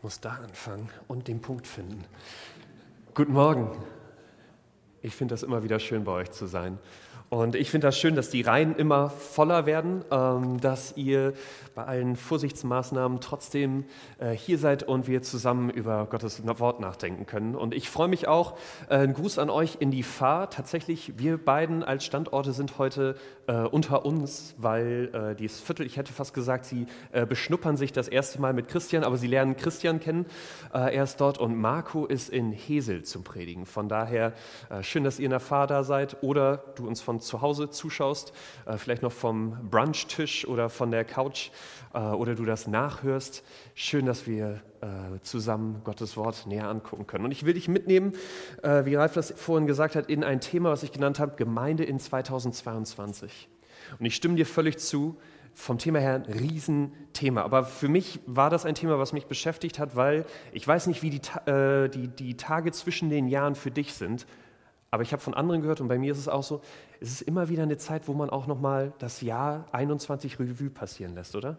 Ich muss da anfangen und den Punkt finden. Guten Morgen. Ich finde das immer wieder schön, bei euch zu sein. Und ich finde das schön, dass die Reihen immer voller werden, ähm, dass ihr bei allen Vorsichtsmaßnahmen trotzdem äh, hier seid und wir zusammen über Gottes Wort nachdenken können. Und ich freue mich auch, äh, ein Gruß an euch in die Fahr. Tatsächlich, wir beiden als Standorte sind heute äh, unter uns, weil dieses Viertel, ich hätte fast gesagt, sie beschnuppern sich das erste Mal mit Christian, aber sie lernen Christian kennen. er ist dort und Marco ist in Hesel zum Predigen. Von daher schön, dass ihr in der Fahr da seid oder du uns von zu Hause zuschaust, äh, vielleicht noch vom Brunchtisch oder von der Couch äh, oder du das nachhörst. Schön, dass wir äh, zusammen Gottes Wort näher angucken können. Und ich will dich mitnehmen, wie Ralf das vorhin gesagt hat, in ein Thema, was ich genannt habe, Gemeinde in 2022. Und ich stimme dir völlig zu, vom Thema her ein Riesenthema. Aber für mich war das ein Thema, was mich beschäftigt hat, weil ich weiß nicht, wie die, äh, die, die Tage zwischen den Jahren für dich sind. Aber ich habe von anderen gehört und bei mir ist es auch so, es ist immer wieder eine Zeit, wo man auch nochmal das Jahr 21 Revue passieren lässt, oder?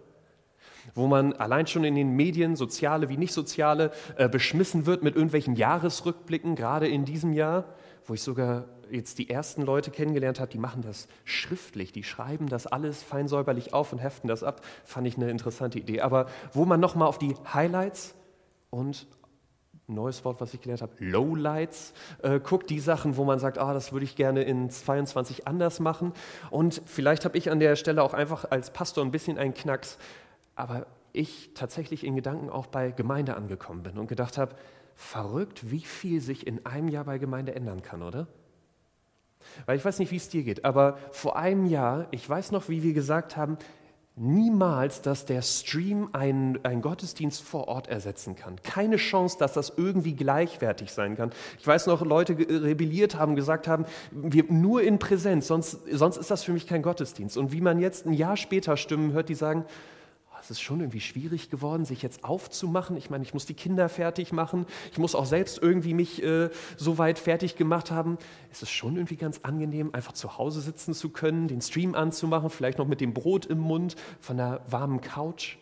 Wo man allein schon in den Medien, soziale wie nicht soziale, äh, beschmissen wird mit irgendwelchen Jahresrückblicken, gerade in diesem Jahr, wo ich sogar jetzt die ersten Leute kennengelernt habe, die machen das schriftlich, die schreiben das alles feinsäuberlich auf und heften das ab, fand ich eine interessante Idee. Aber wo man nochmal auf die Highlights und neues Wort, was ich gelernt habe, Lowlights, äh, guckt, die Sachen, wo man sagt, ah, das würde ich gerne in 22 anders machen. Und vielleicht habe ich an der Stelle auch einfach als Pastor ein bisschen einen Knacks, aber ich tatsächlich in Gedanken auch bei Gemeinde angekommen bin und gedacht habe, verrückt, wie viel sich in einem Jahr bei Gemeinde ändern kann, oder? Weil ich weiß nicht, wie es dir geht, aber vor einem Jahr, ich weiß noch, wie wir gesagt haben, niemals, dass der Stream einen, einen Gottesdienst vor Ort ersetzen kann. Keine Chance, dass das irgendwie gleichwertig sein kann. Ich weiß noch, Leute rebelliert haben, gesagt haben, wir nur in Präsenz, sonst, sonst ist das für mich kein Gottesdienst. Und wie man jetzt ein Jahr später Stimmen hört, die sagen, es ist schon irgendwie schwierig geworden, sich jetzt aufzumachen. Ich meine, ich muss die Kinder fertig machen. Ich muss auch selbst irgendwie mich äh, so weit fertig gemacht haben. Es ist schon irgendwie ganz angenehm, einfach zu Hause sitzen zu können, den Stream anzumachen, vielleicht noch mit dem Brot im Mund von einer warmen Couch.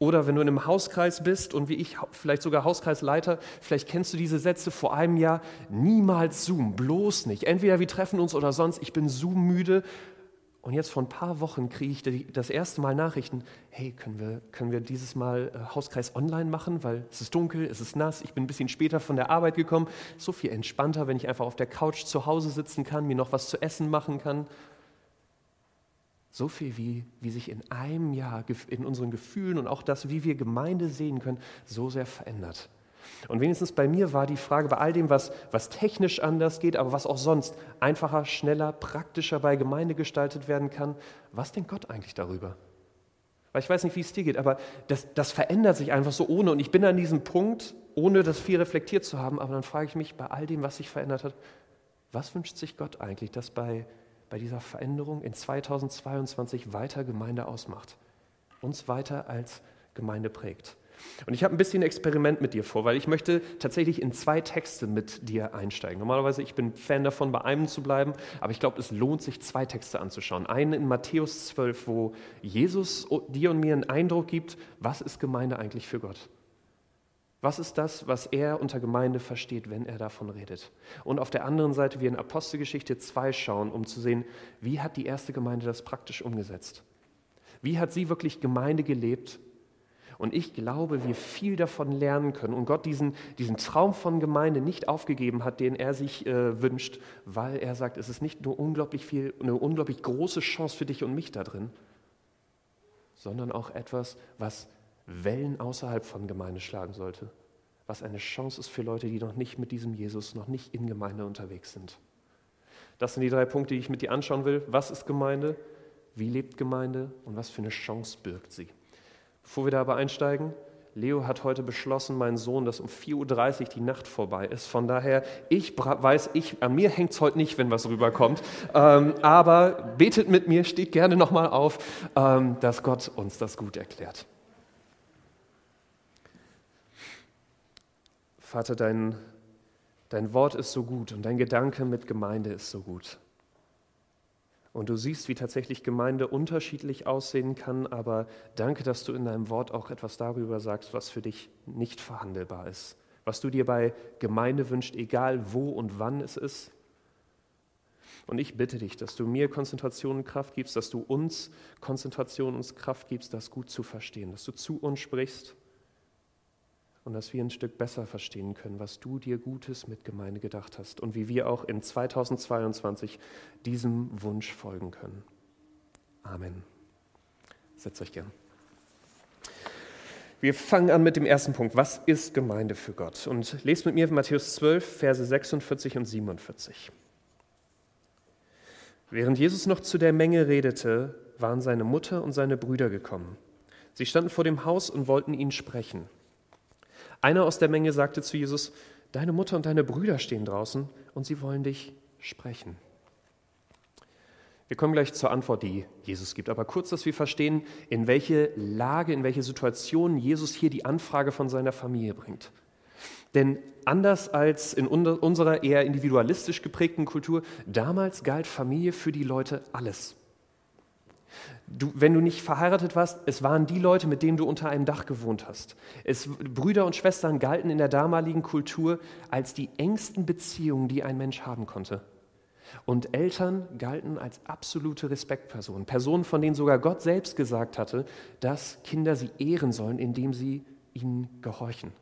Oder wenn du in einem Hauskreis bist und wie ich vielleicht sogar Hauskreisleiter, vielleicht kennst du diese Sätze vor einem Jahr, niemals Zoom, bloß nicht. Entweder wir treffen uns oder sonst, ich bin Zoom müde und jetzt vor ein paar Wochen kriege ich das erste Mal Nachrichten, hey, können wir, können wir dieses Mal äh, Hauskreis online machen, weil es ist dunkel, es ist nass, ich bin ein bisschen später von der Arbeit gekommen. So viel entspannter, wenn ich einfach auf der Couch zu Hause sitzen kann, mir noch was zu essen machen kann. So viel, wie, wie sich in einem Jahr in unseren Gefühlen und auch das, wie wir Gemeinde sehen können, so sehr verändert. Und wenigstens bei mir war die Frage, bei all dem, was, was technisch anders geht, aber was auch sonst einfacher, schneller, praktischer bei Gemeinde gestaltet werden kann, was denkt Gott eigentlich darüber? Weil ich weiß nicht, wie es dir geht, aber das, das verändert sich einfach so ohne. Und ich bin an diesem Punkt, ohne das viel reflektiert zu haben, aber dann frage ich mich bei all dem, was sich verändert hat, was wünscht sich Gott eigentlich, dass bei, bei dieser Veränderung in 2022 weiter Gemeinde ausmacht, uns weiter als Gemeinde prägt? Und ich habe ein bisschen Experiment mit dir vor, weil ich möchte tatsächlich in zwei Texte mit dir einsteigen. Normalerweise, ich bin Fan davon, bei einem zu bleiben, aber ich glaube, es lohnt sich, zwei Texte anzuschauen. Einen in Matthäus 12, wo Jesus dir und mir einen Eindruck gibt, was ist Gemeinde eigentlich für Gott? Was ist das, was er unter Gemeinde versteht, wenn er davon redet? Und auf der anderen Seite wir in Apostelgeschichte 2 schauen, um zu sehen, wie hat die erste Gemeinde das praktisch umgesetzt? Wie hat sie wirklich Gemeinde gelebt und ich glaube, wir viel davon lernen können und Gott diesen, diesen Traum von Gemeinde nicht aufgegeben hat, den er sich äh, wünscht, weil er sagt, es ist nicht nur unglaublich viel, eine unglaublich große Chance für dich und mich da drin, sondern auch etwas, was Wellen außerhalb von Gemeinde schlagen sollte, was eine Chance ist für Leute, die noch nicht mit diesem Jesus, noch nicht in Gemeinde unterwegs sind. Das sind die drei Punkte, die ich mit dir anschauen will. Was ist Gemeinde? Wie lebt Gemeinde? Und was für eine Chance birgt sie? Bevor wir da aber einsteigen, Leo hat heute beschlossen, mein Sohn, dass um 4.30 Uhr die Nacht vorbei ist. Von daher, ich weiß, ich, an mir hängt es heute nicht, wenn was rüberkommt. Ähm, aber betet mit mir, steht gerne nochmal auf, ähm, dass Gott uns das gut erklärt. Vater, dein, dein Wort ist so gut und dein Gedanke mit Gemeinde ist so gut. Und du siehst, wie tatsächlich Gemeinde unterschiedlich aussehen kann, aber danke, dass du in deinem Wort auch etwas darüber sagst, was für dich nicht verhandelbar ist. Was du dir bei Gemeinde wünschst, egal wo und wann es ist. Und ich bitte dich, dass du mir Konzentration und Kraft gibst, dass du uns Konzentration und Kraft gibst, das gut zu verstehen, dass du zu uns sprichst und dass wir ein Stück besser verstehen können, was du dir Gutes mit Gemeinde gedacht hast und wie wir auch in 2022 diesem Wunsch folgen können. Amen. Setzt euch gern. Wir fangen an mit dem ersten Punkt. Was ist Gemeinde für Gott? Und lest mit mir Matthäus 12, Verse 46 und 47. Während Jesus noch zu der Menge redete, waren seine Mutter und seine Brüder gekommen. Sie standen vor dem Haus und wollten ihn sprechen. Einer aus der Menge sagte zu Jesus, Deine Mutter und deine Brüder stehen draußen und sie wollen dich sprechen. Wir kommen gleich zur Antwort, die Jesus gibt. Aber kurz, dass wir verstehen, in welche Lage, in welche Situation Jesus hier die Anfrage von seiner Familie bringt. Denn anders als in unserer eher individualistisch geprägten Kultur, damals galt Familie für die Leute alles. Du, wenn du nicht verheiratet warst, es waren die Leute, mit denen du unter einem Dach gewohnt hast. Es, Brüder und Schwestern galten in der damaligen Kultur als die engsten Beziehungen, die ein Mensch haben konnte. Und Eltern galten als absolute Respektpersonen, Personen, von denen sogar Gott selbst gesagt hatte, dass Kinder sie ehren sollen, indem sie ihnen gehorchen.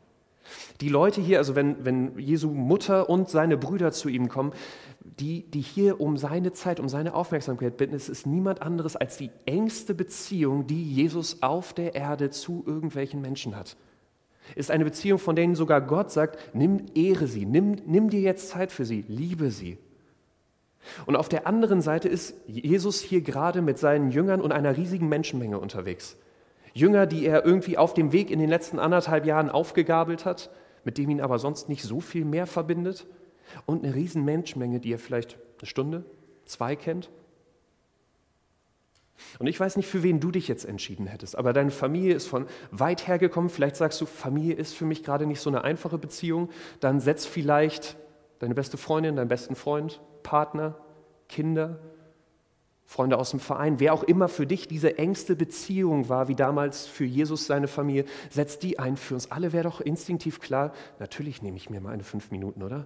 Die Leute hier, also wenn, wenn Jesu Mutter und seine Brüder zu ihm kommen, die, die hier um seine Zeit, um seine Aufmerksamkeit bitten, es ist niemand anderes als die engste Beziehung, die Jesus auf der Erde zu irgendwelchen Menschen hat. Ist eine Beziehung, von denen sogar Gott sagt, nimm, ehre sie, nimm, nimm dir jetzt Zeit für sie, liebe sie. Und auf der anderen Seite ist Jesus hier gerade mit seinen Jüngern und einer riesigen Menschenmenge unterwegs. Jünger, die er irgendwie auf dem Weg in den letzten anderthalb Jahren aufgegabelt hat, mit dem ihn aber sonst nicht so viel mehr verbindet. Und eine riesen Menschenmenge, die er vielleicht eine Stunde, zwei kennt. Und ich weiß nicht, für wen du dich jetzt entschieden hättest, aber deine Familie ist von weit her gekommen. Vielleicht sagst du, Familie ist für mich gerade nicht so eine einfache Beziehung. Dann setz vielleicht deine beste Freundin, deinen besten Freund, Partner, Kinder, Freunde aus dem Verein, wer auch immer für dich diese engste Beziehung war, wie damals für Jesus seine Familie, setz die ein. Für uns alle wäre doch instinktiv klar, natürlich nehme ich mir mal eine fünf Minuten, oder?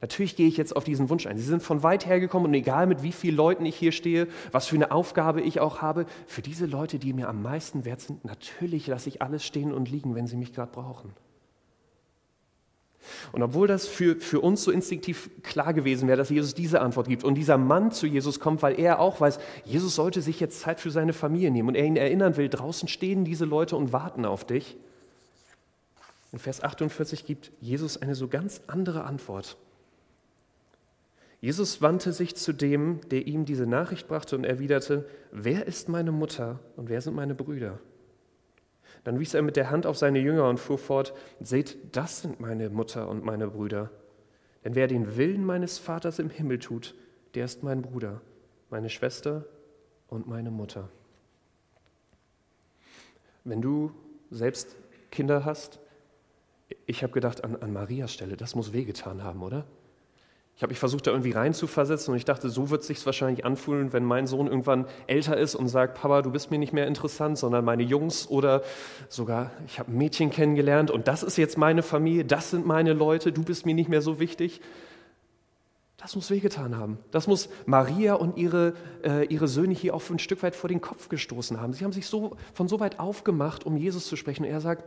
Natürlich gehe ich jetzt auf diesen Wunsch ein. Sie sind von weit her gekommen und egal mit wie vielen Leuten ich hier stehe, was für eine Aufgabe ich auch habe, für diese Leute, die mir am meisten wert sind, natürlich lasse ich alles stehen und liegen, wenn sie mich gerade brauchen. Und obwohl das für, für uns so instinktiv klar gewesen wäre, dass Jesus diese Antwort gibt und dieser Mann zu Jesus kommt, weil er auch weiß, Jesus sollte sich jetzt Zeit für seine Familie nehmen und er ihn erinnern will, draußen stehen diese Leute und warten auf dich. In Vers 48 gibt Jesus eine so ganz andere Antwort. Jesus wandte sich zu dem, der ihm diese Nachricht brachte und erwiderte, wer ist meine Mutter und wer sind meine Brüder? Dann wies er mit der Hand auf seine Jünger und fuhr fort, seht, das sind meine Mutter und meine Brüder. Denn wer den Willen meines Vaters im Himmel tut, der ist mein Bruder, meine Schwester und meine Mutter. Wenn du selbst Kinder hast, ich habe gedacht, an, an Marias Stelle, das muss wehgetan haben, oder? Ich habe mich versucht, da irgendwie reinzuversetzen und ich dachte, so wird es sich wahrscheinlich anfühlen, wenn mein Sohn irgendwann älter ist und sagt, Papa, du bist mir nicht mehr interessant, sondern meine Jungs oder sogar, ich habe ein Mädchen kennengelernt und das ist jetzt meine Familie, das sind meine Leute, du bist mir nicht mehr so wichtig. Das muss wehgetan haben. Das muss Maria und ihre, äh, ihre Söhne hier auch ein Stück weit vor den Kopf gestoßen haben. Sie haben sich so, von so weit aufgemacht, um Jesus zu sprechen. Und er sagt,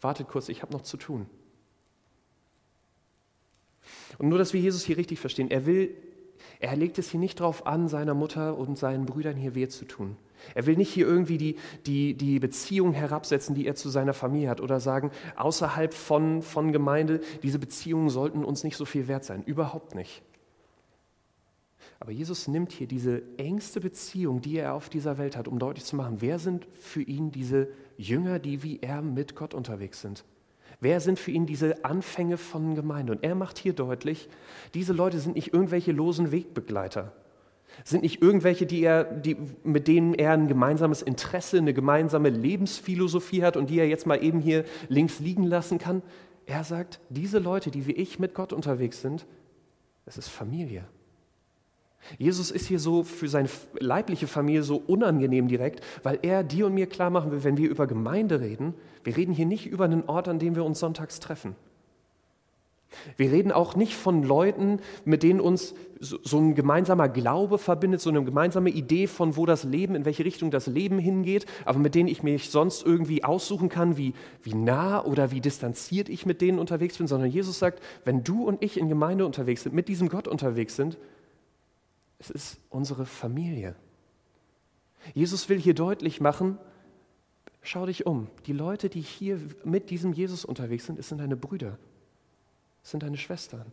wartet kurz, ich habe noch zu tun. Und nur, dass wir Jesus hier richtig verstehen, er will, er legt es hier nicht darauf an, seiner Mutter und seinen Brüdern hier weh zu tun. Er will nicht hier irgendwie die, die, die Beziehung herabsetzen, die er zu seiner Familie hat oder sagen, außerhalb von, von Gemeinde, diese Beziehungen sollten uns nicht so viel wert sein. Überhaupt nicht. Aber Jesus nimmt hier diese engste Beziehung, die er auf dieser Welt hat, um deutlich zu machen, wer sind für ihn diese Jünger, die wie er mit Gott unterwegs sind. Wer sind für ihn diese Anfänge von Gemeinde? Und er macht hier deutlich, diese Leute sind nicht irgendwelche losen Wegbegleiter, sind nicht irgendwelche, die er, die, mit denen er ein gemeinsames Interesse, eine gemeinsame Lebensphilosophie hat und die er jetzt mal eben hier links liegen lassen kann. Er sagt, diese Leute, die wie ich mit Gott unterwegs sind, es ist Familie. Jesus ist hier so für seine leibliche Familie so unangenehm direkt, weil er dir und mir klar machen will, wenn wir über Gemeinde reden, wir reden hier nicht über einen Ort, an dem wir uns sonntags treffen. Wir reden auch nicht von Leuten, mit denen uns so ein gemeinsamer Glaube verbindet, so eine gemeinsame Idee von, wo das Leben, in welche Richtung das Leben hingeht, aber mit denen ich mich sonst irgendwie aussuchen kann, wie, wie nah oder wie distanziert ich mit denen unterwegs bin, sondern Jesus sagt, wenn du und ich in Gemeinde unterwegs sind, mit diesem Gott unterwegs sind, es ist unsere Familie. Jesus will hier deutlich machen, schau dich um, die Leute, die hier mit diesem Jesus unterwegs sind, es sind deine Brüder, es sind deine Schwestern.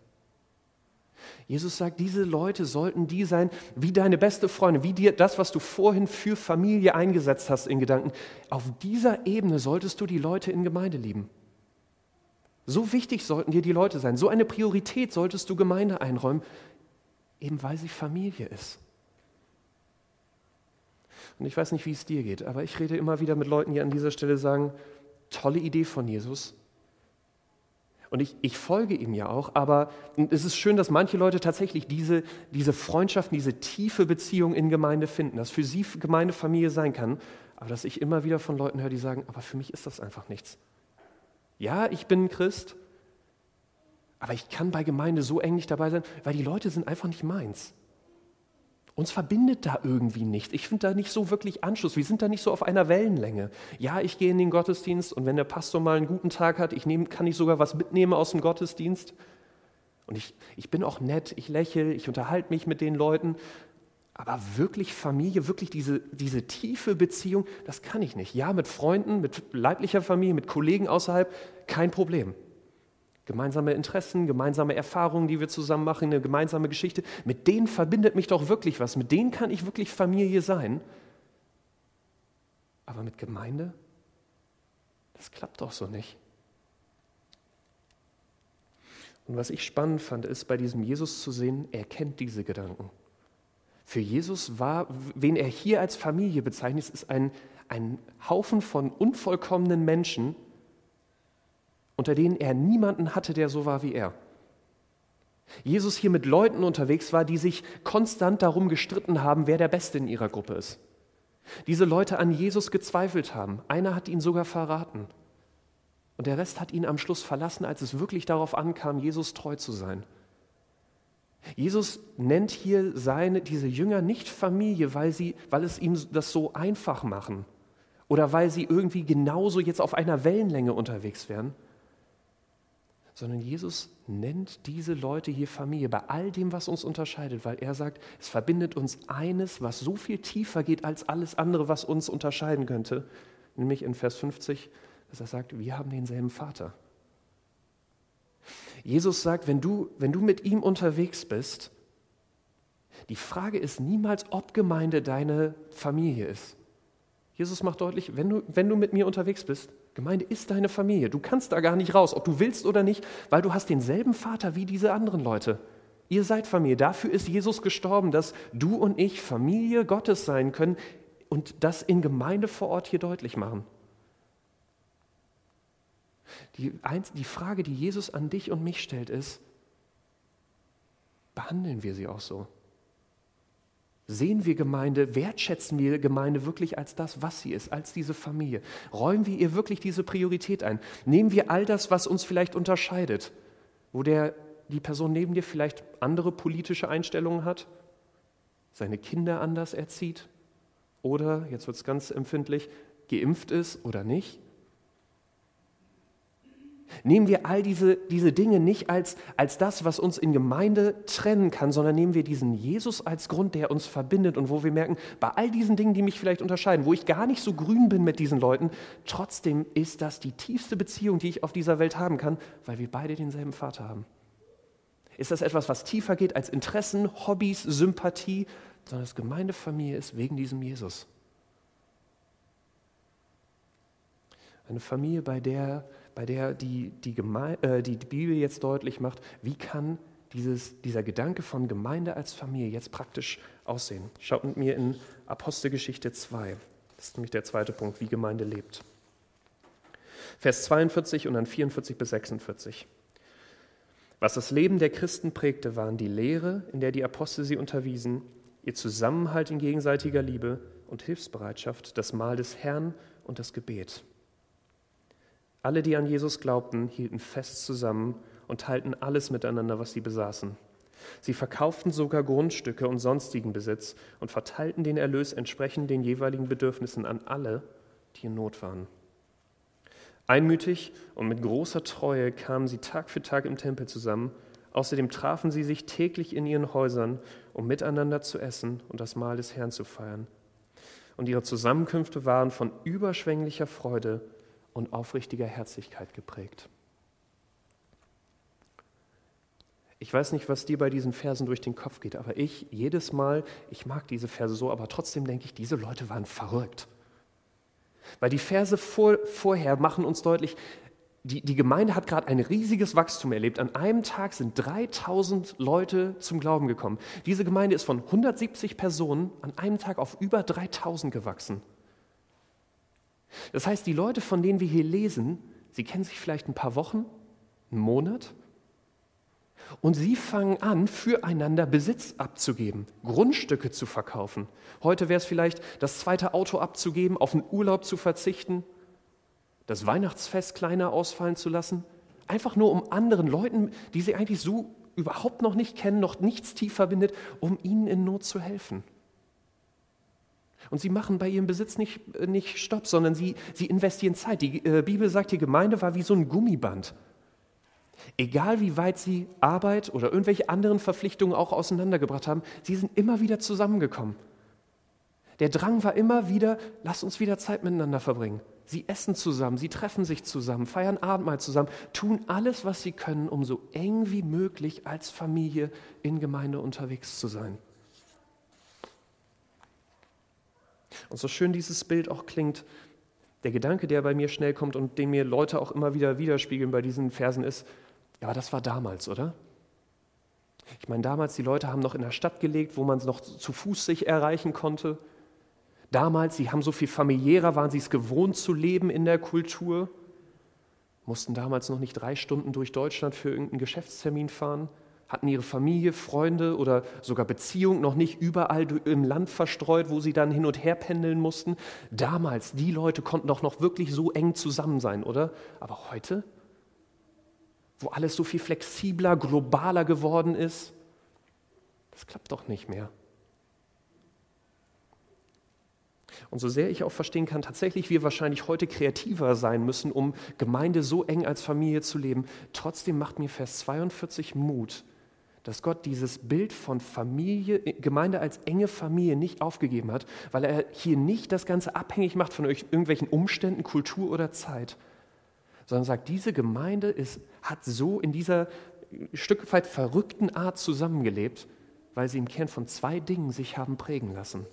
Jesus sagt, diese Leute sollten die sein, wie deine beste Freundin, wie dir das, was du vorhin für Familie eingesetzt hast in Gedanken. Auf dieser Ebene solltest du die Leute in Gemeinde lieben. So wichtig sollten dir die Leute sein. So eine Priorität solltest du Gemeinde einräumen, eben weil sie Familie ist. Und ich weiß nicht, wie es dir geht, aber ich rede immer wieder mit Leuten, die an dieser Stelle sagen, tolle Idee von Jesus, und ich, ich folge ihm ja auch, aber es ist schön, dass manche Leute tatsächlich diese, diese Freundschaften, diese tiefe Beziehung in Gemeinde finden, dass für sie Gemeindefamilie sein kann, aber dass ich immer wieder von Leuten höre, die sagen, aber für mich ist das einfach nichts. Ja, ich bin Christ, aber ich kann bei Gemeinde so eng nicht dabei sein, weil die Leute sind einfach nicht meins. Uns verbindet da irgendwie nichts. Ich finde da nicht so wirklich Anschluss. Wir sind da nicht so auf einer Wellenlänge. Ja, ich gehe in den Gottesdienst und wenn der Pastor mal einen guten Tag hat, ich nehm, kann ich sogar was mitnehmen aus dem Gottesdienst. Und ich, ich bin auch nett, ich lächle, ich unterhalte mich mit den Leuten. Aber wirklich Familie, wirklich diese, diese tiefe Beziehung, das kann ich nicht. Ja, mit Freunden, mit leiblicher Familie, mit Kollegen außerhalb, kein Problem. Gemeinsame Interessen, gemeinsame Erfahrungen, die wir zusammen machen, eine gemeinsame Geschichte. Mit denen verbindet mich doch wirklich was. Mit denen kann ich wirklich Familie sein. Aber mit Gemeinde, das klappt doch so nicht. Und was ich spannend fand, ist bei diesem Jesus zu sehen, er kennt diese Gedanken. Für Jesus war, wen er hier als Familie bezeichnet, ist ein, ein Haufen von unvollkommenen Menschen, unter denen er niemanden hatte, der so war wie er. Jesus hier mit Leuten unterwegs war, die sich konstant darum gestritten haben, wer der Beste in ihrer Gruppe ist. Diese Leute an Jesus gezweifelt haben. Einer hat ihn sogar verraten. Und der Rest hat ihn am Schluss verlassen, als es wirklich darauf ankam, Jesus treu zu sein. Jesus nennt hier seine, diese Jünger nicht Familie, weil, sie, weil es ihm das so einfach machen oder weil sie irgendwie genauso jetzt auf einer Wellenlänge unterwegs wären, sondern Jesus nennt diese Leute hier Familie bei all dem, was uns unterscheidet, weil er sagt, es verbindet uns eines, was so viel tiefer geht als alles andere, was uns unterscheiden könnte, nämlich in Vers 50, dass er sagt, wir haben denselben Vater. Jesus sagt, wenn du, wenn du mit ihm unterwegs bist, die Frage ist niemals, ob Gemeinde deine Familie ist. Jesus macht deutlich, wenn du, wenn du mit mir unterwegs bist, Gemeinde ist deine Familie. Du kannst da gar nicht raus, ob du willst oder nicht, weil du hast denselben Vater wie diese anderen Leute. Ihr seid Familie. Dafür ist Jesus gestorben, dass du und ich Familie Gottes sein können und das in Gemeinde vor Ort hier deutlich machen. Die, die Frage, die Jesus an dich und mich stellt, ist, behandeln wir sie auch so? Sehen wir Gemeinde, wertschätzen wir Gemeinde wirklich als das, was sie ist, als diese Familie? Räumen wir ihr wirklich diese Priorität ein? Nehmen wir all das, was uns vielleicht unterscheidet, wo der, die Person neben dir vielleicht andere politische Einstellungen hat, seine Kinder anders erzieht oder, jetzt wird es ganz empfindlich, geimpft ist oder nicht? Nehmen wir all diese, diese Dinge nicht als, als das, was uns in Gemeinde trennen kann, sondern nehmen wir diesen Jesus als Grund, der uns verbindet und wo wir merken, bei all diesen Dingen, die mich vielleicht unterscheiden, wo ich gar nicht so grün bin mit diesen Leuten, trotzdem ist das die tiefste Beziehung, die ich auf dieser Welt haben kann, weil wir beide denselben Vater haben. Ist das etwas, was tiefer geht als Interessen, Hobbys, Sympathie, sondern das Gemeindefamilie ist wegen diesem Jesus. Eine Familie, bei der bei der die, die, äh, die, die Bibel jetzt deutlich macht, wie kann dieses, dieser Gedanke von Gemeinde als Familie jetzt praktisch aussehen. Schaut mit mir in Apostelgeschichte 2. Das ist nämlich der zweite Punkt, wie Gemeinde lebt. Vers 42 und dann 44 bis 46. Was das Leben der Christen prägte, waren die Lehre, in der die Apostel sie unterwiesen, ihr Zusammenhalt in gegenseitiger Liebe und Hilfsbereitschaft, das Mahl des Herrn und das Gebet. Alle, die an Jesus glaubten, hielten fest zusammen und teilten alles miteinander, was sie besaßen. Sie verkauften sogar Grundstücke und sonstigen Besitz und verteilten den Erlös entsprechend den jeweiligen Bedürfnissen an alle, die in Not waren. Einmütig und mit großer Treue kamen sie Tag für Tag im Tempel zusammen. Außerdem trafen sie sich täglich in ihren Häusern, um miteinander zu essen und das Mahl des Herrn zu feiern. Und ihre Zusammenkünfte waren von überschwänglicher Freude und aufrichtiger Herzlichkeit geprägt. Ich weiß nicht, was dir bei diesen Versen durch den Kopf geht, aber ich jedes Mal, ich mag diese Verse so, aber trotzdem denke ich, diese Leute waren verrückt. Weil die Verse vor, vorher machen uns deutlich, die, die Gemeinde hat gerade ein riesiges Wachstum erlebt. An einem Tag sind 3000 Leute zum Glauben gekommen. Diese Gemeinde ist von 170 Personen an einem Tag auf über 3000 gewachsen. Das heißt, die Leute, von denen wir hier lesen, sie kennen sich vielleicht ein paar Wochen, einen Monat, und sie fangen an, füreinander Besitz abzugeben, Grundstücke zu verkaufen. Heute wäre es vielleicht, das zweite Auto abzugeben, auf einen Urlaub zu verzichten, das Weihnachtsfest kleiner ausfallen zu lassen. Einfach nur um anderen Leuten, die sie eigentlich so überhaupt noch nicht kennen, noch nichts tief verbindet, um ihnen in Not zu helfen. Und sie machen bei ihrem Besitz nicht, nicht Stopp, sondern sie, sie investieren Zeit. Die äh, Bibel sagt, die Gemeinde war wie so ein Gummiband. Egal wie weit sie Arbeit oder irgendwelche anderen Verpflichtungen auch auseinandergebracht haben, sie sind immer wieder zusammengekommen. Der Drang war immer wieder, lass uns wieder Zeit miteinander verbringen. Sie essen zusammen, sie treffen sich zusammen, feiern Abendmahl zusammen, tun alles, was sie können, um so eng wie möglich als Familie in Gemeinde unterwegs zu sein. Und so schön dieses Bild auch klingt, der Gedanke, der bei mir schnell kommt und den mir Leute auch immer wieder widerspiegeln bei diesen Versen ist, ja, aber das war damals, oder? Ich meine, damals, die Leute haben noch in der Stadt gelebt, wo man es noch zu Fuß sich erreichen konnte. Damals, sie haben so viel familiärer, waren sie es gewohnt zu leben in der Kultur, mussten damals noch nicht drei Stunden durch Deutschland für irgendeinen Geschäftstermin fahren, hatten ihre Familie, Freunde oder sogar Beziehungen noch nicht überall im Land verstreut, wo sie dann hin und her pendeln mussten. Damals, die Leute konnten doch noch wirklich so eng zusammen sein, oder? Aber heute? wo alles so viel flexibler, globaler geworden ist. Das klappt doch nicht mehr. Und so sehr ich auch verstehen kann, tatsächlich wir wahrscheinlich heute kreativer sein müssen, um Gemeinde so eng als Familie zu leben, trotzdem macht mir Vers 42 Mut, dass Gott dieses Bild von Familie, Gemeinde als enge Familie nicht aufgegeben hat, weil er hier nicht das Ganze abhängig macht von irgendwelchen Umständen, Kultur oder Zeit, sondern sagt, diese Gemeinde ist, hat so in dieser Stück weit verrückten Art zusammengelebt, weil sie im Kern von zwei Dingen sich haben prägen lassen.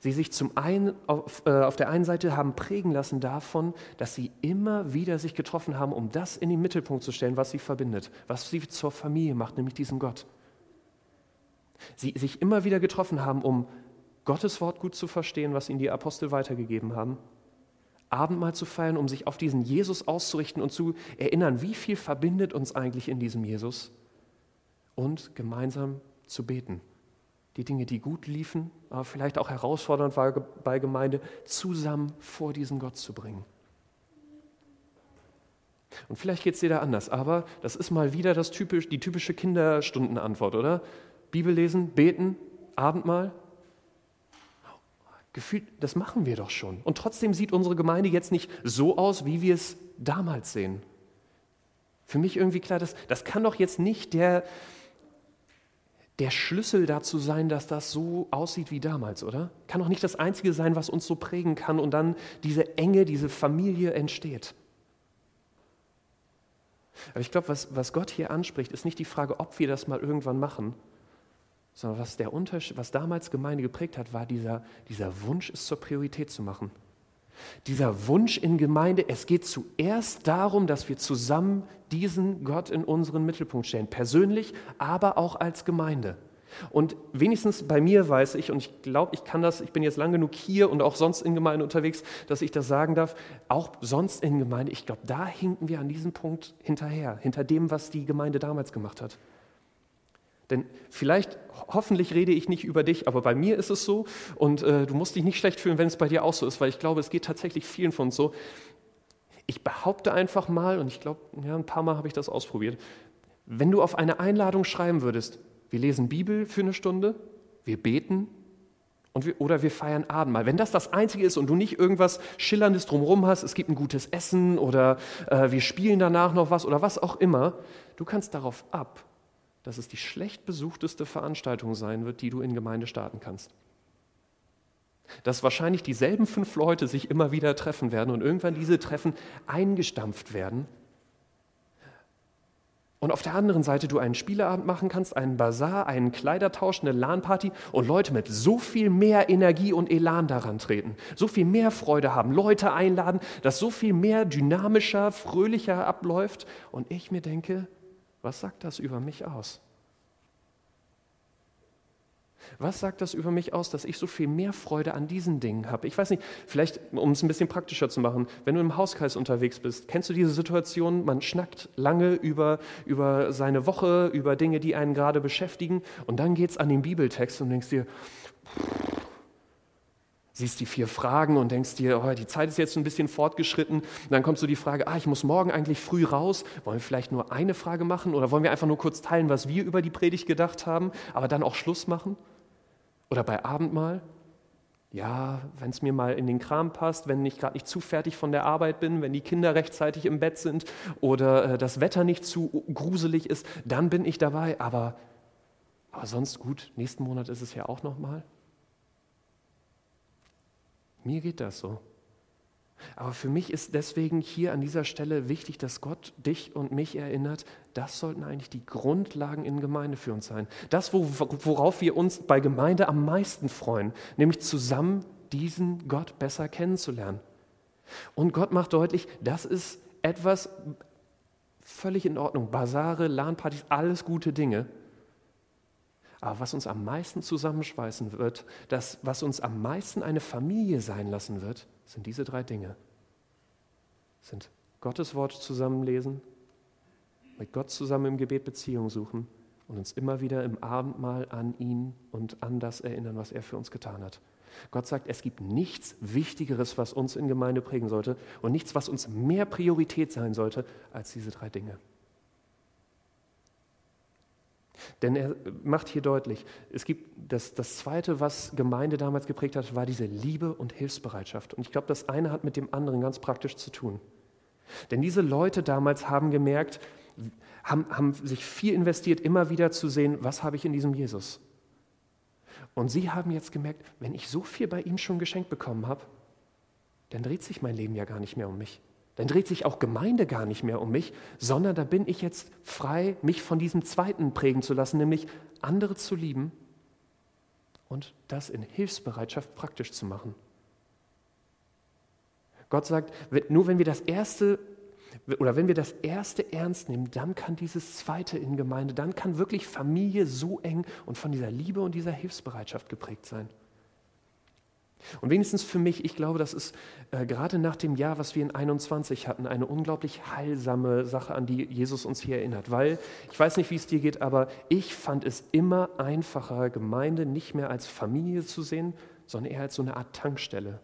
Sie sich zum einen auf, äh, auf der einen Seite haben prägen lassen davon, dass sie immer wieder sich getroffen haben, um das in den Mittelpunkt zu stellen, was sie verbindet, was sie zur Familie macht, nämlich diesen Gott. Sie sich immer wieder getroffen haben, um Gottes Wort gut zu verstehen, was ihnen die Apostel weitergegeben haben, Abendmahl zu feiern, um sich auf diesen Jesus auszurichten und zu erinnern, wie viel verbindet uns eigentlich in diesem Jesus und gemeinsam zu beten. Die Dinge, die gut liefen, aber vielleicht auch herausfordernd war bei Gemeinde, zusammen vor diesen Gott zu bringen. Und vielleicht geht es dir da anders, aber das ist mal wieder das typisch, die typische Kinderstundenantwort, oder? Bibel lesen, beten, Abendmahl, Gefühlt, das machen wir doch schon. Und trotzdem sieht unsere Gemeinde jetzt nicht so aus, wie wir es damals sehen. Für mich irgendwie klar, das, das kann doch jetzt nicht der, der Schlüssel dazu sein, dass das so aussieht wie damals, oder? Kann doch nicht das Einzige sein, was uns so prägen kann und dann diese Enge, diese Familie entsteht. Aber ich glaube, was, was Gott hier anspricht, ist nicht die Frage, ob wir das mal irgendwann machen, sondern was, der Unterschied, was damals Gemeinde geprägt hat, war dieser, dieser Wunsch, es zur Priorität zu machen. Dieser Wunsch in Gemeinde, es geht zuerst darum, dass wir zusammen diesen Gott in unseren Mittelpunkt stellen, persönlich, aber auch als Gemeinde. Und wenigstens bei mir weiß ich, und ich glaube, ich kann das, ich bin jetzt lang genug hier und auch sonst in Gemeinde unterwegs, dass ich das sagen darf, auch sonst in Gemeinde, ich glaube, da hinken wir an diesem Punkt hinterher, hinter dem, was die Gemeinde damals gemacht hat. Denn vielleicht, hoffentlich rede ich nicht über dich, aber bei mir ist es so und äh, du musst dich nicht schlecht fühlen, wenn es bei dir auch so ist, weil ich glaube, es geht tatsächlich vielen von uns so. Ich behaupte einfach mal, und ich glaube, ja, ein paar Mal habe ich das ausprobiert, wenn du auf eine Einladung schreiben würdest, wir lesen Bibel für eine Stunde, wir beten und wir, oder wir feiern Abendmahl. Wenn das das Einzige ist und du nicht irgendwas Schillerndes drumherum hast, es gibt ein gutes Essen oder äh, wir spielen danach noch was oder was auch immer, du kannst darauf ab, dass es die schlecht besuchteste Veranstaltung sein wird, die du in Gemeinde starten kannst. Dass wahrscheinlich dieselben fünf Leute sich immer wieder treffen werden und irgendwann diese Treffen eingestampft werden und auf der anderen Seite du einen Spieleabend machen kannst, einen Bazar, einen Kleidertausch, eine LAN-Party und Leute mit so viel mehr Energie und Elan daran treten, so viel mehr Freude haben, Leute einladen, dass so viel mehr dynamischer, fröhlicher abläuft. Und ich mir denke, was sagt das über mich aus? Was sagt das über mich aus, dass ich so viel mehr Freude an diesen Dingen habe? Ich weiß nicht, vielleicht, um es ein bisschen praktischer zu machen, wenn du im Hauskreis unterwegs bist, kennst du diese Situation, man schnackt lange über, über seine Woche, über Dinge, die einen gerade beschäftigen und dann geht es an den Bibeltext und denkst dir, siehst die vier Fragen und denkst dir, oh, die Zeit ist jetzt ein bisschen fortgeschritten. Und dann kommt so die Frage, ah, ich muss morgen eigentlich früh raus. Wollen wir vielleicht nur eine Frage machen oder wollen wir einfach nur kurz teilen, was wir über die Predigt gedacht haben, aber dann auch Schluss machen? Oder bei Abendmahl? Ja, wenn es mir mal in den Kram passt, wenn ich gerade nicht zu fertig von der Arbeit bin, wenn die Kinder rechtzeitig im Bett sind oder äh, das Wetter nicht zu gruselig ist, dann bin ich dabei. Aber, aber sonst gut, nächsten Monat ist es ja auch nochmal. Mir geht das so. Aber für mich ist deswegen hier an dieser Stelle wichtig, dass Gott dich und mich erinnert, das sollten eigentlich die Grundlagen in Gemeinde für uns sein. Das, worauf wir uns bei Gemeinde am meisten freuen, nämlich zusammen diesen Gott besser kennenzulernen. Und Gott macht deutlich, das ist etwas völlig in Ordnung. Basare, LAN-Partys, alles gute Dinge. Aber was uns am meisten zusammenschweißen wird, das, was uns am meisten eine Familie sein lassen wird, sind diese drei Dinge. Sind Gottes Wort zusammenlesen, mit Gott zusammen im Gebet Beziehung suchen und uns immer wieder im Abendmahl an ihn und an das erinnern, was er für uns getan hat. Gott sagt, es gibt nichts Wichtigeres, was uns in Gemeinde prägen sollte und nichts, was uns mehr Priorität sein sollte, als diese drei Dinge. Denn er macht hier deutlich, es gibt das, das Zweite, was Gemeinde damals geprägt hat, war diese Liebe und Hilfsbereitschaft. Und ich glaube, das eine hat mit dem anderen ganz praktisch zu tun. Denn diese Leute damals haben gemerkt, haben, haben sich viel investiert, immer wieder zu sehen, was habe ich in diesem Jesus. Und sie haben jetzt gemerkt, wenn ich so viel bei ihm schon geschenkt bekommen habe, dann dreht sich mein Leben ja gar nicht mehr um mich. Dann dreht sich auch Gemeinde gar nicht mehr um mich, sondern da bin ich jetzt frei, mich von diesem Zweiten prägen zu lassen, nämlich andere zu lieben und das in Hilfsbereitschaft praktisch zu machen. Gott sagt, nur wenn wir das Erste oder wenn wir das Erste ernst nehmen, dann kann dieses Zweite in Gemeinde, dann kann wirklich Familie so eng und von dieser Liebe und dieser Hilfsbereitschaft geprägt sein. Und wenigstens für mich, ich glaube, das ist äh, gerade nach dem Jahr, was wir in 21 hatten, eine unglaublich heilsame Sache, an die Jesus uns hier erinnert. Weil, ich weiß nicht, wie es dir geht, aber ich fand es immer einfacher, Gemeinde nicht mehr als Familie zu sehen, sondern eher als so eine Art Tankstelle,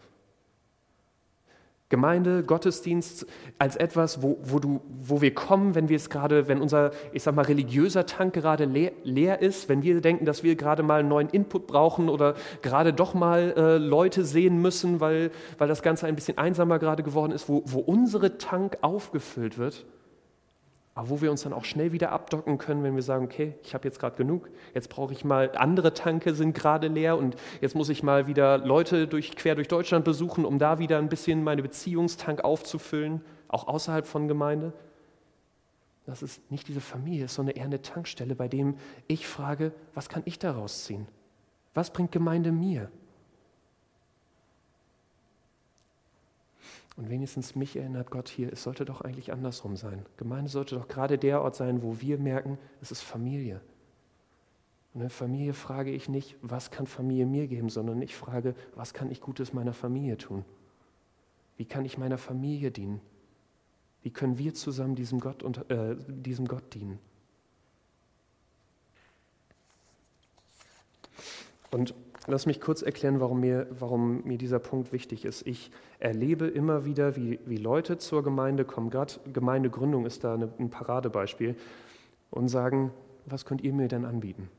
Gemeinde, Gottesdienst als etwas, wo, wo, du, wo wir kommen, wenn wir es gerade, wenn unser, ich sag mal, religiöser Tank gerade leer, leer, ist, wenn wir denken, dass wir gerade mal einen neuen Input brauchen oder gerade doch mal äh, Leute sehen müssen, weil, weil das Ganze ein bisschen einsamer gerade geworden ist, wo, wo unsere Tank aufgefüllt wird aber wo wir uns dann auch schnell wieder abdocken können, wenn wir sagen, okay, ich habe jetzt gerade genug, jetzt brauche ich mal, andere Tanke sind gerade leer und jetzt muss ich mal wieder Leute durch, quer durch Deutschland besuchen, um da wieder ein bisschen meine Beziehungstank aufzufüllen, auch außerhalb von Gemeinde. Das ist nicht diese Familie, sondern eher eine Tankstelle, bei dem ich frage, was kann ich daraus ziehen? Was bringt Gemeinde mir? Und wenigstens mich erinnert Gott hier, es sollte doch eigentlich andersrum sein. Gemeinde sollte doch gerade der Ort sein, wo wir merken, es ist Familie. Und in Familie frage ich nicht, was kann Familie mir geben, sondern ich frage, was kann ich Gutes meiner Familie tun? Wie kann ich meiner Familie dienen? Wie können wir zusammen diesem Gott, und, äh, diesem Gott dienen? Und lass mich kurz erklären, warum mir, warum mir dieser Punkt wichtig ist. Ich erlebe immer wieder, wie, wie Leute zur Gemeinde kommen, gerade Gemeindegründung ist da eine, ein Paradebeispiel, und sagen, was könnt ihr mir denn anbieten?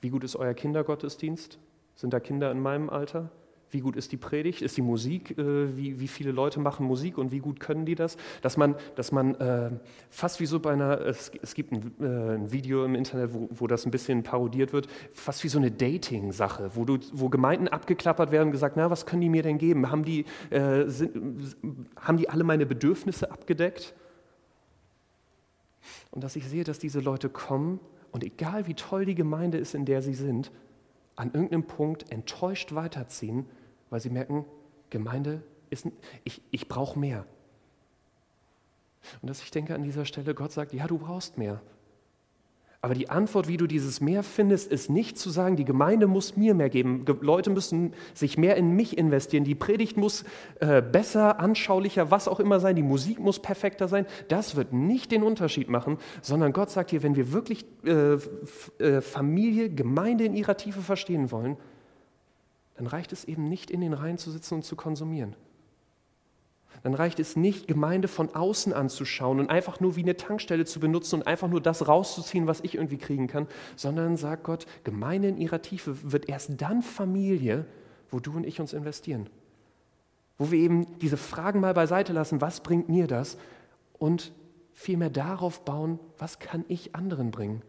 Wie gut ist euer Kindergottesdienst? Sind da Kinder in meinem Alter? Wie gut ist die Predigt? Ist die Musik? Äh, wie, wie viele Leute machen Musik und wie gut können die das? Dass man, dass man äh, fast wie so bei einer, es, es gibt ein, äh, ein, Video im Internet, wo, wo das ein bisschen parodiert wird, fast wie so eine Dating-Sache, wo, wo Gemeinden abgeklappert werden und gesagt, na, was können die mir denn geben? Haben die, äh, sind, haben die alle meine Bedürfnisse abgedeckt? Und dass ich sehe, dass diese Leute kommen und egal wie toll die Gemeinde ist, in der sie sind, an irgendeinem Punkt enttäuscht weiterziehen, weil sie merken, Gemeinde ist, ich, ich brauche mehr. Und dass ich denke an dieser Stelle, Gott sagt, ja, du brauchst mehr. Aber die Antwort, wie du dieses Mehr findest, ist nicht zu sagen, die Gemeinde muss mir mehr geben. Leute müssen sich mehr in mich investieren. Die Predigt muss äh, besser, anschaulicher, was auch immer sein. Die Musik muss perfekter sein. Das wird nicht den Unterschied machen, sondern Gott sagt hier, wenn wir wirklich äh, äh, Familie, Gemeinde in ihrer Tiefe verstehen wollen, dann reicht es eben nicht, in den Reihen zu sitzen und zu konsumieren dann reicht es nicht, Gemeinde von außen anzuschauen und einfach nur wie eine Tankstelle zu benutzen und einfach nur das rauszuziehen, was ich irgendwie kriegen kann, sondern sagt Gott, Gemeinde in ihrer Tiefe wird erst dann Familie, wo du und ich uns investieren. Wo wir eben diese Fragen mal beiseite lassen, was bringt mir das? Und vielmehr darauf bauen, was kann ich anderen bringen?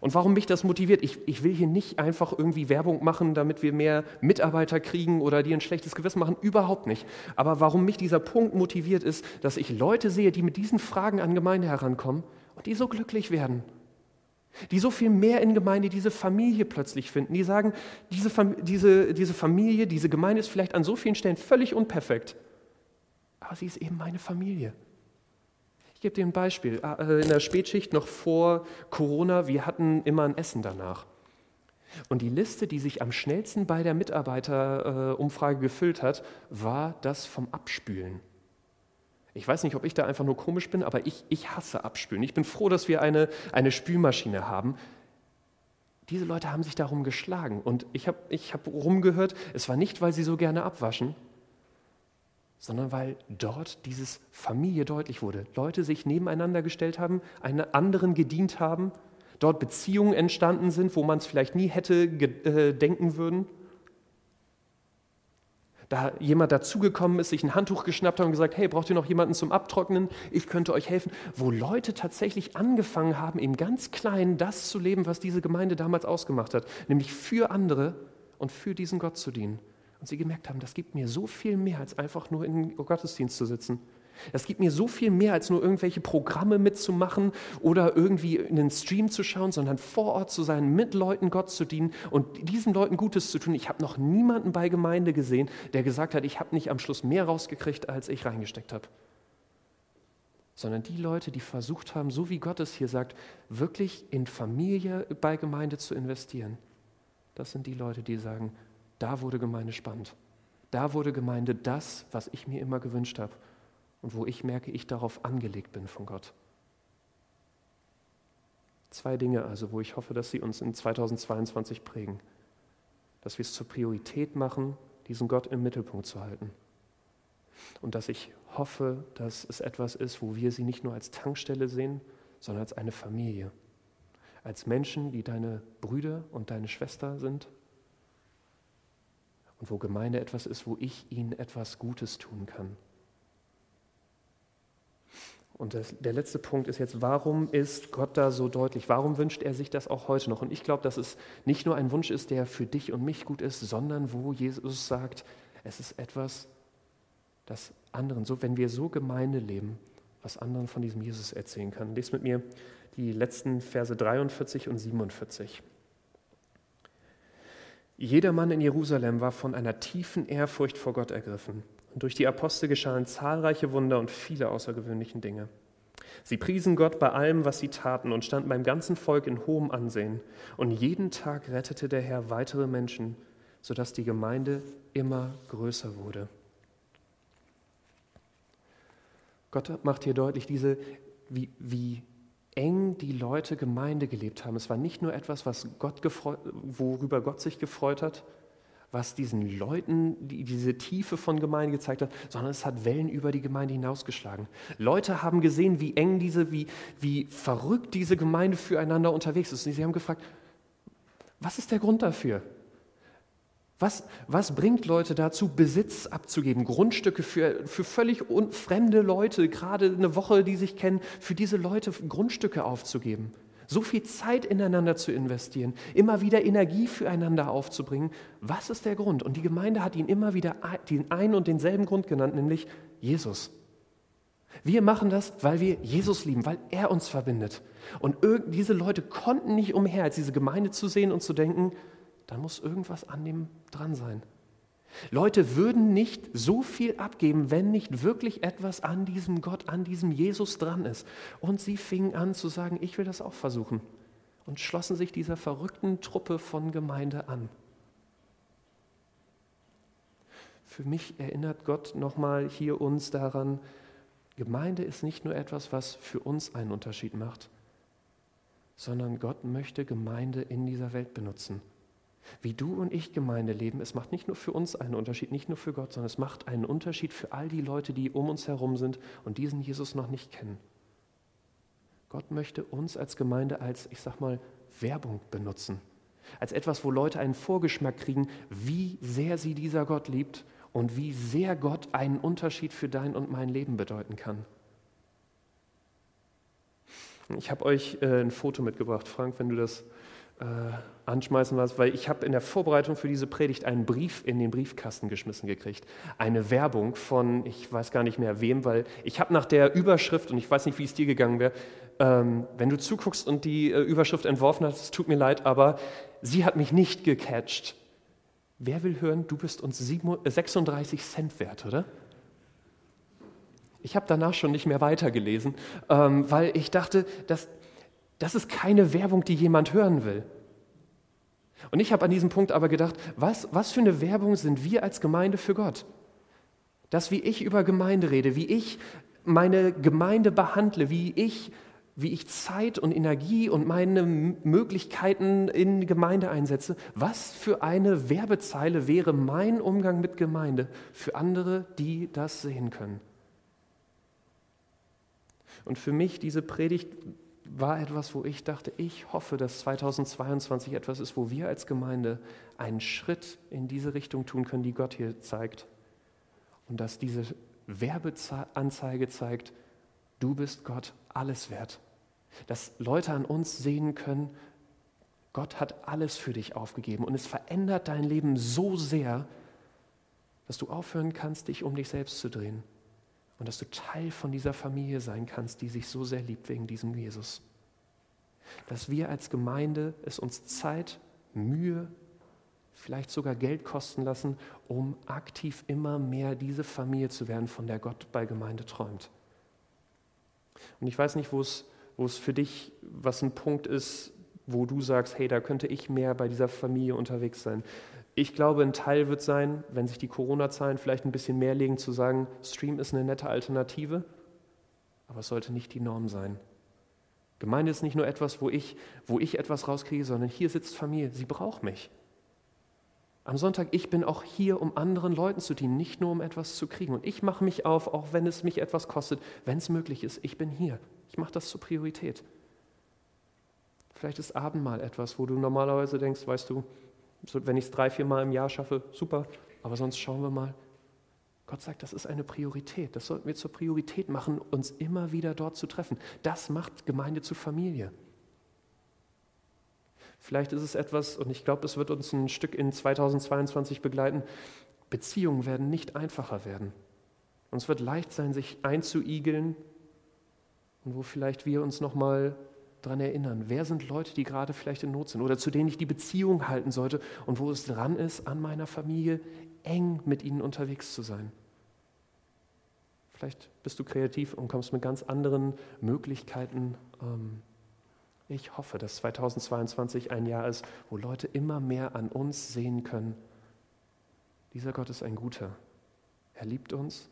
Und warum mich das motiviert? Ich, ich will hier nicht einfach irgendwie Werbung machen, damit wir mehr Mitarbeiter kriegen oder dir ein schlechtes Gewissen machen. Überhaupt nicht. Aber warum mich dieser Punkt motiviert, ist, dass ich Leute sehe, die mit diesen Fragen an Gemeinde herankommen und die so glücklich werden. Die so viel mehr in Gemeinde, diese Familie plötzlich finden. Die sagen, diese, diese, diese Familie, diese Gemeinde ist vielleicht an so vielen Stellen völlig unperfekt. Aber sie ist eben meine Familie gebe dir ein Beispiel. Ah, äh, in der Spätschicht noch vor Corona, wir hatten immer ein Essen danach. Und die Liste, die sich am schnellsten bei der Mitarbeiterumfrage gefüllt hat, war das vom Abspülen. Ich weiß nicht, ob ich da einfach nur komisch bin, aber ich, ich hasse Abspülen. Ich bin froh, dass wir eine, eine Spülmaschine haben. Diese Leute haben sich darum geschlagen. Und ich habe ich hab rumgehört, es war nicht, weil sie so gerne abwaschen, sondern weil dort dieses Familie deutlich wurde. Leute sich nebeneinander gestellt haben, einen anderen gedient haben, dort Beziehungen entstanden sind, wo man es vielleicht nie hätte äh, denken würden. Da jemand dazugekommen ist, sich ein Handtuch geschnappt hat und gesagt, hey, braucht ihr noch jemanden zum Abtrocknen? Ich könnte euch helfen. Wo Leute tatsächlich angefangen haben, im ganz Kleinen das zu leben, was diese Gemeinde damals ausgemacht hat, nämlich für andere und für diesen Gott zu dienen. Und sie gemerkt haben, das gibt mir so viel mehr, als einfach nur in Gottesdienst zu sitzen. Das gibt mir so viel mehr, als nur irgendwelche Programme mitzumachen oder irgendwie in den Stream zu schauen, sondern vor Ort zu sein, mit Leuten Gott zu dienen und diesen Leuten Gutes zu tun. Ich habe noch niemanden bei Gemeinde gesehen, der gesagt hat, ich habe nicht am Schluss mehr rausgekriegt, als ich reingesteckt habe. Sondern die Leute, die versucht haben, so wie Gott es hier sagt, wirklich in Familie bei Gemeinde zu investieren. Das sind die Leute, die sagen, da wurde Gemeinde spannend. Da wurde Gemeinde das, was ich mir immer gewünscht habe und wo ich merke, ich darauf angelegt bin von Gott. Zwei Dinge also, wo ich hoffe, dass sie uns in 2022 prägen. Dass wir es zur Priorität machen, diesen Gott im Mittelpunkt zu halten. Und dass ich hoffe, dass es etwas ist, wo wir sie nicht nur als Tankstelle sehen, sondern als eine Familie. Als Menschen, die deine Brüder und deine Schwester sind und wo Gemeinde etwas ist, wo ich ihnen etwas Gutes tun kann. Und das, der letzte Punkt ist jetzt, warum ist Gott da so deutlich? Warum wünscht er sich das auch heute noch? Und ich glaube, dass es nicht nur ein Wunsch ist, der für dich und mich gut ist, sondern wo Jesus sagt, es ist etwas, das anderen, so wenn wir so Gemeinde leben, was anderen von diesem Jesus erzählen kann. Lest mit mir die letzten Verse 43 und 47. Jeder Mann in Jerusalem war von einer tiefen Ehrfurcht vor Gott ergriffen. Und durch die Apostel geschahen zahlreiche Wunder und viele außergewöhnliche Dinge. Sie priesen Gott bei allem, was sie taten und standen beim ganzen Volk in hohem Ansehen. Und jeden Tag rettete der Herr weitere Menschen, sodass die Gemeinde immer größer wurde. Gott macht hier deutlich diese, wie, wie eng die Leute Gemeinde gelebt haben. Es war nicht nur etwas, was Gott gefreut, worüber Gott sich gefreut hat, was diesen Leuten die, diese Tiefe von Gemeinde gezeigt hat, sondern es hat Wellen über die Gemeinde hinausgeschlagen. Leute haben gesehen, wie eng diese, wie, wie verrückt diese Gemeinde füreinander unterwegs ist. Und sie haben gefragt, was ist der Grund dafür? Was, was bringt Leute dazu, Besitz abzugeben, Grundstücke für, für völlig fremde Leute, gerade eine Woche, die sich kennen, für diese Leute Grundstücke aufzugeben? so viel Zeit ineinander zu investieren, immer wieder Energie füreinander aufzubringen. Was ist der Grund? Und die Gemeinde hat ihn immer wieder den einen und denselben Grund genannt, nämlich Jesus. Wir machen das, weil wir Jesus lieben, weil er uns verbindet. Und diese Leute konnten nicht umher, als diese Gemeinde zu sehen und zu denken, da muss irgendwas an dem dran sein. Leute würden nicht so viel abgeben, wenn nicht wirklich etwas an diesem Gott, an diesem Jesus dran ist. Und sie fingen an zu sagen, ich will das auch versuchen. Und schlossen sich dieser verrückten Truppe von Gemeinde an. Für mich erinnert Gott nochmal hier uns daran, Gemeinde ist nicht nur etwas, was für uns einen Unterschied macht, sondern Gott möchte Gemeinde in dieser Welt benutzen. Wie du und ich Gemeinde leben, es macht nicht nur für uns einen Unterschied, nicht nur für Gott, sondern es macht einen Unterschied für all die Leute, die um uns herum sind und diesen Jesus noch nicht kennen. Gott möchte uns als Gemeinde als, ich sag mal, Werbung benutzen. Als etwas, wo Leute einen Vorgeschmack kriegen, wie sehr sie dieser Gott liebt und wie sehr Gott einen Unterschied für dein und mein Leben bedeuten kann. Ich habe euch äh, ein Foto mitgebracht, Frank, wenn du das äh, anschmeißen was, weil ich habe in der Vorbereitung für diese Predigt einen Brief in den Briefkasten geschmissen gekriegt. Eine Werbung von, ich weiß gar nicht mehr wem, weil ich habe nach der Überschrift, und ich weiß nicht, wie es dir gegangen wäre, ähm, wenn du zuguckst und die äh, Überschrift entworfen hast, es tut mir leid, aber sie hat mich nicht gecatcht. Wer will hören, du bist uns 36 Cent wert, oder? Ich habe danach schon nicht mehr weitergelesen, ähm, weil ich dachte, dass das ist keine Werbung, die jemand hören will. Und ich habe an diesem Punkt aber gedacht, was, was für eine Werbung sind wir als Gemeinde für Gott? Das, wie ich über Gemeinde rede, wie ich meine Gemeinde behandle, wie ich, wie ich Zeit und Energie und meine Möglichkeiten in Gemeinde einsetze, was für eine Werbezeile wäre mein Umgang mit Gemeinde für andere, die das sehen können? Und für mich diese Predigt war etwas, wo ich dachte, ich hoffe, dass 2022 etwas ist, wo wir als Gemeinde einen Schritt in diese Richtung tun können, die Gott hier zeigt. Und dass diese Werbeanzeige zeigt, du bist Gott alles wert. Dass Leute an uns sehen können, Gott hat alles für dich aufgegeben und es verändert dein Leben so sehr, dass du aufhören kannst, dich um dich selbst zu drehen und dass du Teil von dieser Familie sein kannst, die sich so sehr liebt wegen diesem Jesus. Dass wir als Gemeinde es uns Zeit, Mühe, vielleicht sogar Geld kosten lassen, um aktiv immer mehr diese Familie zu werden, von der Gott bei Gemeinde träumt. Und ich weiß nicht, wo es, wo es für dich, was ein Punkt ist, wo du sagst, hey, da könnte ich mehr bei dieser Familie unterwegs sein. Ich glaube, ein Teil wird sein, wenn sich die Corona-Zahlen vielleicht ein bisschen mehr legen, zu sagen, Stream ist eine nette Alternative, aber es sollte nicht die Norm sein. Gemeinde ist nicht nur etwas, wo ich, wo ich etwas rauskriege, sondern hier sitzt Familie, sie braucht mich. Am Sonntag, ich bin auch hier, um anderen Leuten zu dienen, nicht nur um etwas zu kriegen. Und ich mache mich auf, auch wenn es mich etwas kostet, wenn es möglich ist. Ich bin hier. Ich mache das zur Priorität. Vielleicht ist Abendmahl etwas, wo du normalerweise denkst, weißt du, wenn ich es drei, vier Mal im Jahr schaffe, super, aber sonst schauen wir mal. Gott sagt, das ist eine Priorität. Das sollten wir zur Priorität machen, uns immer wieder dort zu treffen. Das macht Gemeinde zu Familie. Vielleicht ist es etwas, und ich glaube, es wird uns ein Stück in 2022 begleiten, Beziehungen werden nicht einfacher werden. Und es wird leicht sein, sich einzuigeln und wo vielleicht wir uns nochmal daran erinnern, wer sind Leute, die gerade vielleicht in Not sind oder zu denen ich die Beziehung halten sollte und wo es dran ist, an meiner Familie eng mit ihnen unterwegs zu sein. Vielleicht bist du kreativ und kommst mit ganz anderen Möglichkeiten. Ähm, ich hoffe, dass 2022 ein Jahr ist, wo Leute immer mehr an uns sehen können. Dieser Gott ist ein guter. Er liebt uns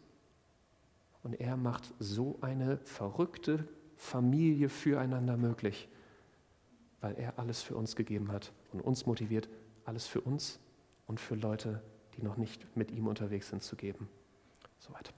und er macht so eine verrückte Familie füreinander möglich, weil er alles für uns gegeben hat und uns motiviert, alles für uns und für Leute, die noch nicht mit ihm unterwegs sind, zu geben. Soweit.